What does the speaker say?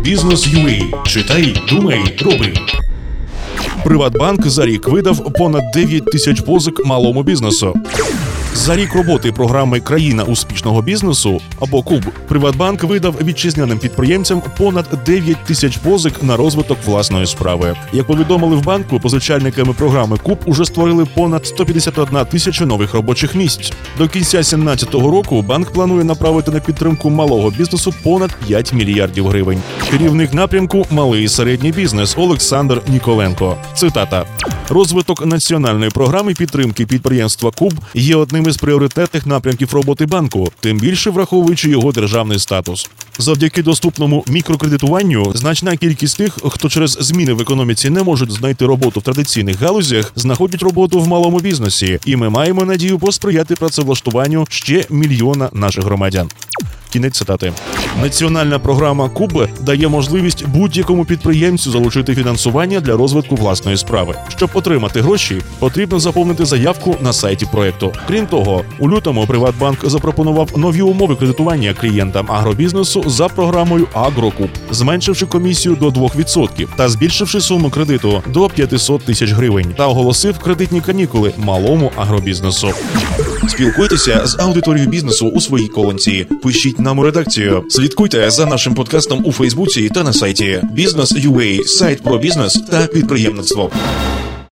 Бізнес UA. Читай, думай, роби. Приватбанк за рік видав понад 9 тисяч позик малому бізнесу. За рік роботи програми Країна успішного бізнесу або Куб Приватбанк видав вітчизняним підприємцям понад 9 тисяч позик на розвиток власної справи. Як повідомили в банку, позичальниками програми Куб уже створили понад 151 тисяча нових робочих місць. До кінця 2017 року банк планує направити на підтримку малого бізнесу понад 5 мільярдів гривень. Керівник напрямку Малий і середній бізнес Олександр Ніколенко. Цитата: розвиток національної програми підтримки підприємства Куб є одним із пріоритетних напрямків роботи банку, тим більше враховуючи його державний статус. Завдяки доступному мікрокредитуванню, значна кількість тих, хто через зміни в економіці не можуть знайти роботу в традиційних галузях, знаходять роботу в малому бізнесі, і ми маємо надію посприяти працевлаштуванню ще мільйона наших громадян. Кінець цитати. Національна програма Куб дає можливість будь-якому підприємцю залучити фінансування для розвитку власної справи. Щоб отримати гроші, потрібно заповнити заявку на сайті проекту. Крім того, у лютому Приватбанк запропонував нові умови кредитування клієнтам агробізнесу за програмою Агрокуб, зменшивши комісію до 2% та збільшивши суму кредиту до 500 тисяч гривень, та оголосив кредитні канікули малому агробізнесу. Спілкуйтеся з аудиторією бізнесу у своїй колонці. Пишіть нам у редакцію. Слідкуйте за нашим подкастом у Фейсбуці та на сайті Бізнес.UA, сайт про бізнес та підприємництво.